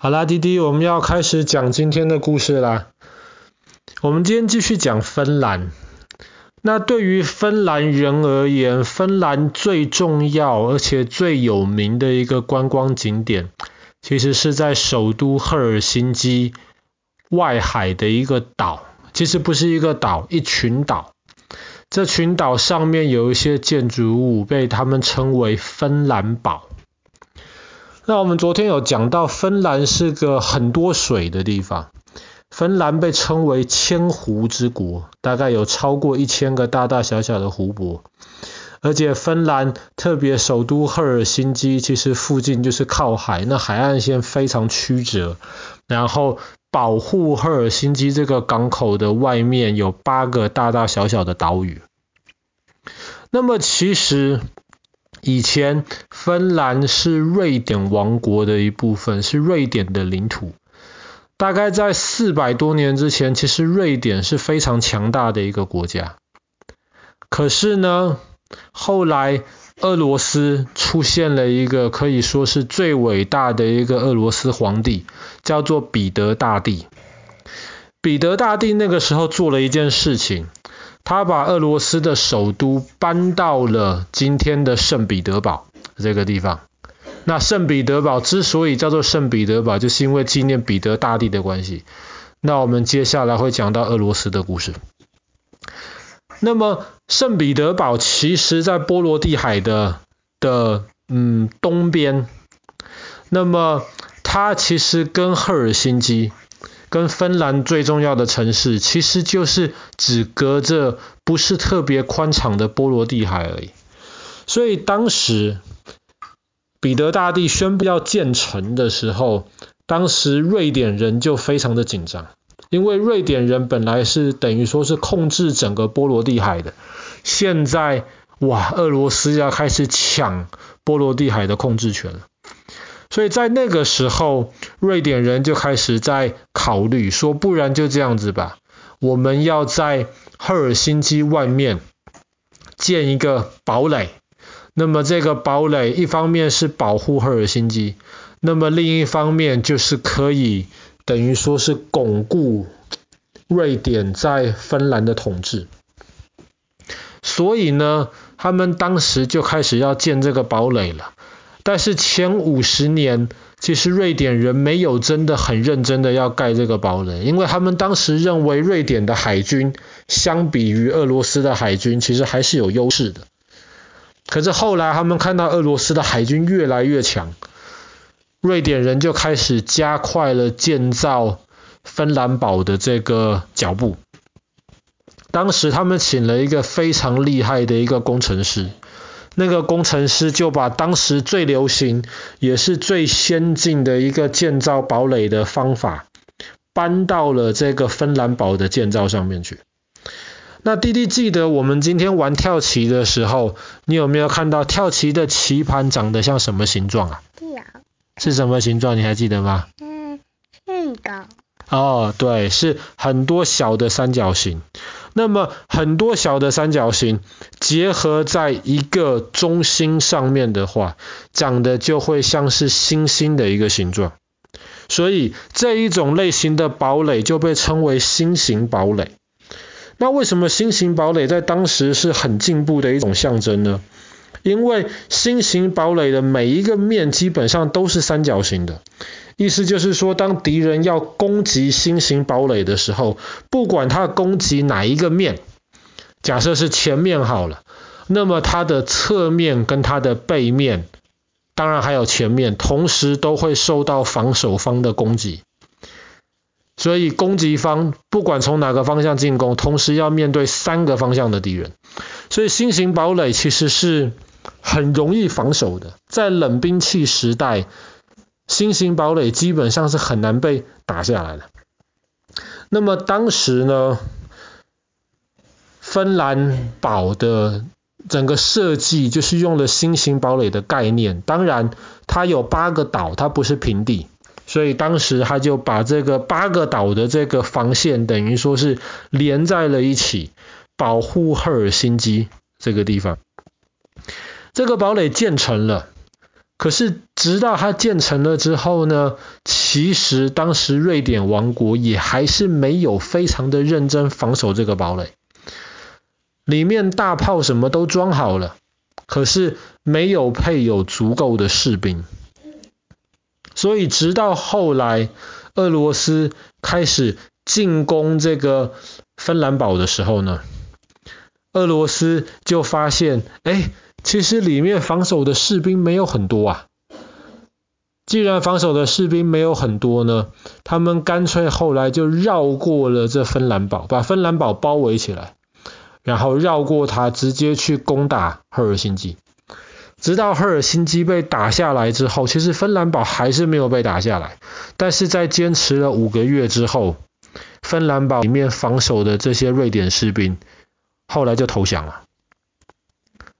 好啦，滴滴，我们要开始讲今天的故事啦。我们今天继续讲芬兰。那对于芬兰人而言，芬兰最重要而且最有名的一个观光景点，其实是在首都赫尔辛基外海的一个岛。其实不是一个岛，一群岛。这群岛上面有一些建筑物，被他们称为芬兰堡。那我们昨天有讲到，芬兰是个很多水的地方。芬兰被称为千湖之国，大概有超过一千个大大小小的湖泊。而且芬兰特别首都赫尔辛基，其实附近就是靠海，那海岸线非常曲折。然后保护赫尔辛基这个港口的外面有八个大大小小的岛屿。那么其实。以前芬兰是瑞典王国的一部分，是瑞典的领土。大概在四百多年之前，其实瑞典是非常强大的一个国家。可是呢，后来俄罗斯出现了一个可以说是最伟大的一个俄罗斯皇帝，叫做彼得大帝。彼得大帝那个时候做了一件事情。他把俄罗斯的首都搬到了今天的圣彼得堡这个地方。那圣彼得堡之所以叫做圣彼得堡，就是因为纪念彼得大帝的关系。那我们接下来会讲到俄罗斯的故事。那么圣彼得堡其实在波罗的海的的嗯东边。那么它其实跟赫尔辛基。跟芬兰最重要的城市，其实就是只隔着不是特别宽敞的波罗的海而已。所以当时彼得大帝宣布要建城的时候，当时瑞典人就非常的紧张，因为瑞典人本来是等于说是控制整个波罗的海的，现在哇，俄罗斯要开始抢波罗的海的控制权了。所以在那个时候，瑞典人就开始在考虑说，不然就这样子吧，我们要在赫尔辛基外面建一个堡垒。那么这个堡垒一方面是保护赫尔辛基，那么另一方面就是可以等于说是巩固瑞典在芬兰的统治。所以呢，他们当时就开始要建这个堡垒了。但是前五十年，其实瑞典人没有真的很认真的要盖这个堡垒，因为他们当时认为瑞典的海军相比于俄罗斯的海军，其实还是有优势的。可是后来他们看到俄罗斯的海军越来越强，瑞典人就开始加快了建造芬兰堡的这个脚步。当时他们请了一个非常厉害的一个工程师。那个工程师就把当时最流行也是最先进的一个建造堡垒的方法搬到了这个芬兰堡的建造上面去。那弟弟记得我们今天玩跳棋的时候，你有没有看到跳棋的棋盘长得像什么形状啊？有。是什么形状？你还记得吗？嗯，是的。哦，对，是很多小的三角形。那么很多小的三角形结合在一个中心上面的话，长得就会像是星星的一个形状。所以这一种类型的堡垒就被称为星形堡垒。那为什么星形堡垒在当时是很进步的一种象征呢？因为星形堡垒的每一个面基本上都是三角形的。意思就是说，当敌人要攻击新型堡垒的时候，不管他攻击哪一个面，假设是前面好了，那么它的侧面跟它的背面，当然还有前面，同时都会受到防守方的攻击。所以攻击方不管从哪个方向进攻，同时要面对三个方向的敌人。所以新型堡垒其实是很容易防守的，在冷兵器时代。新型堡垒基本上是很难被打下来的。那么当时呢，芬兰堡的整个设计就是用了新型堡垒的概念。当然，它有八个岛，它不是平地，所以当时他就把这个八个岛的这个防线等于说是连在了一起，保护赫尔辛基这个地方。这个堡垒建成了。可是直到它建成了之后呢，其实当时瑞典王国也还是没有非常的认真防守这个堡垒，里面大炮什么都装好了，可是没有配有足够的士兵，所以直到后来俄罗斯开始进攻这个芬兰堡的时候呢，俄罗斯就发现，哎。其实里面防守的士兵没有很多啊。既然防守的士兵没有很多呢，他们干脆后来就绕过了这芬兰堡，把芬兰堡包围起来，然后绕过它，直接去攻打赫尔辛基。直到赫尔辛基被打下来之后，其实芬兰堡还是没有被打下来。但是在坚持了五个月之后，芬兰堡里面防守的这些瑞典士兵后来就投降了。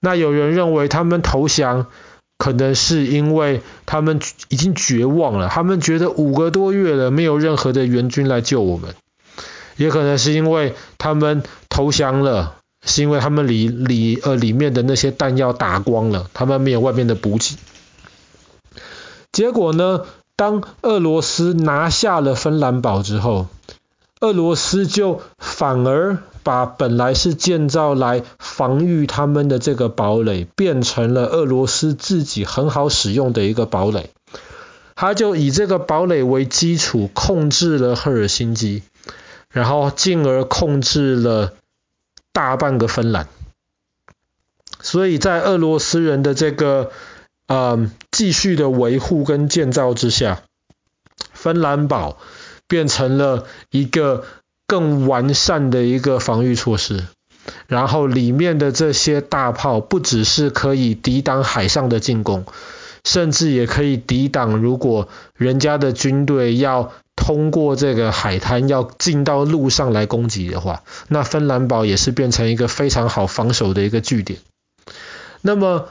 那有人认为他们投降，可能是因为他们已经绝望了，他们觉得五个多月了没有任何的援军来救我们，也可能是因为他们投降了，是因为他们里里呃里面的那些弹药打光了，他们没有外面的补给。结果呢，当俄罗斯拿下了芬兰堡之后，俄罗斯就反而把本来是建造来防御他们的这个堡垒，变成了俄罗斯自己很好使用的一个堡垒。他就以这个堡垒为基础，控制了赫尔辛基，然后进而控制了大半个芬兰。所以在俄罗斯人的这个呃继续的维护跟建造之下，芬兰堡变成了一个更完善的一个防御措施。然后里面的这些大炮不只是可以抵挡海上的进攻，甚至也可以抵挡如果人家的军队要通过这个海滩要进到陆上来攻击的话，那芬兰堡也是变成一个非常好防守的一个据点。那么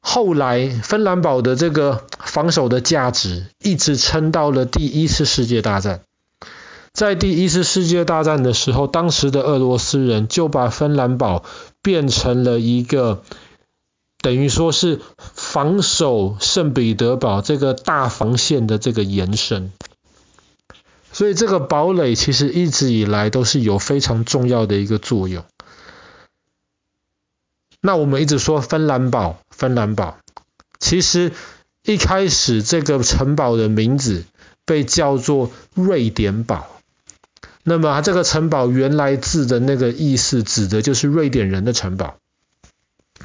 后来芬兰堡的这个防守的价值一直撑到了第一次世界大战。在第一次世界大战的时候，当时的俄罗斯人就把芬兰堡变成了一个等于说是防守圣彼得堡这个大防线的这个延伸。所以这个堡垒其实一直以来都是有非常重要的一个作用。那我们一直说芬兰堡，芬兰堡，其实一开始这个城堡的名字被叫做瑞典堡。那么这个城堡原来字的那个意思，指的就是瑞典人的城堡。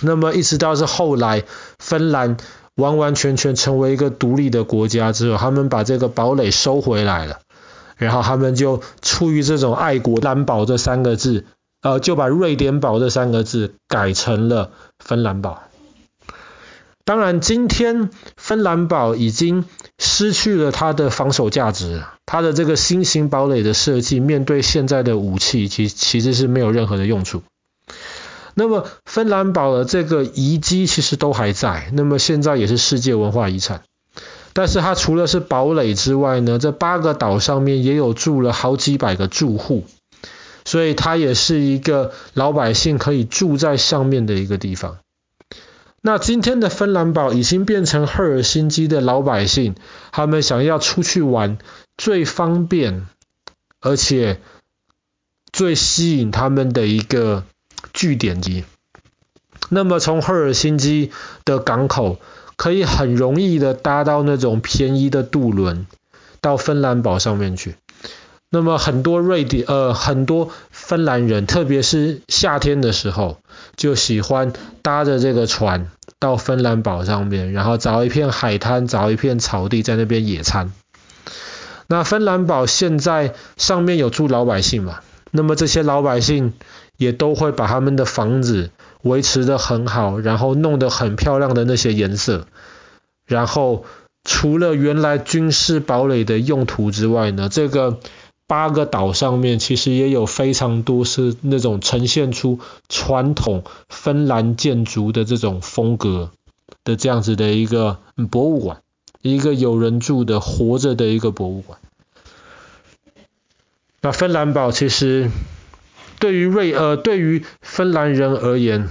那么一直到是后来芬兰完完全全成为一个独立的国家之后，他们把这个堡垒收回来了，然后他们就出于这种爱国，蓝堡这三个字，呃，就把瑞典堡这三个字改成了芬兰堡。当然，今天芬兰堡已经失去了它的防守价值，它的这个新型堡垒的设计，面对现在的武器，其其实是没有任何的用处。那么，芬兰堡的这个遗迹其实都还在，那么现在也是世界文化遗产。但是它除了是堡垒之外呢，这八个岛上面也有住了好几百个住户，所以它也是一个老百姓可以住在上面的一个地方。那今天的芬兰堡已经变成赫尔辛基的老百姓，他们想要出去玩最方便，而且最吸引他们的一个据点机。那么从赫尔辛基的港口，可以很容易的搭到那种便宜的渡轮到芬兰堡上面去。那么很多瑞典呃很多芬兰人，特别是夏天的时候，就喜欢搭着这个船到芬兰堡上面，然后找一片海滩，找一片草地，在那边野餐。那芬兰堡现在上面有住老百姓嘛？那么这些老百姓也都会把他们的房子维持得很好，然后弄得很漂亮的那些颜色，然后除了原来军事堡垒的用途之外呢，这个。八个岛上面其实也有非常多是那种呈现出传统芬兰建筑的这种风格的这样子的一个博物馆，一个有人住的活着的一个博物馆。那芬兰堡其实对于瑞呃对于芬兰人而言，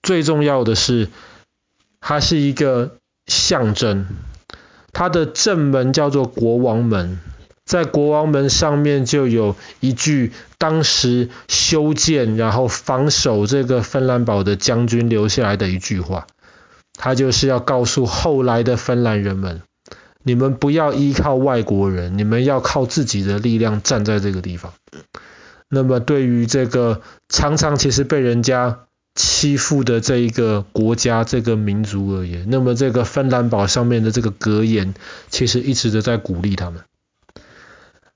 最重要的是它是一个象征，它的正门叫做国王门，在国王门上面就有一句当时修建然后防守这个芬兰堡的将军留下来的一句话，他就是要告诉后来的芬兰人们，你们不要依靠外国人，你们要靠自己的力量站在这个地方。那么对于这个常常其实被人家欺负的这一个国家、这个民族而言，那么这个芬兰堡上面的这个格言，其实一直都在鼓励他们。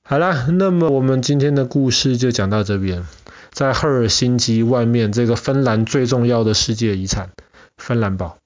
好了，那么我们今天的故事就讲到这边。在赫尔辛基外面，这个芬兰最重要的世界遗产——芬兰堡。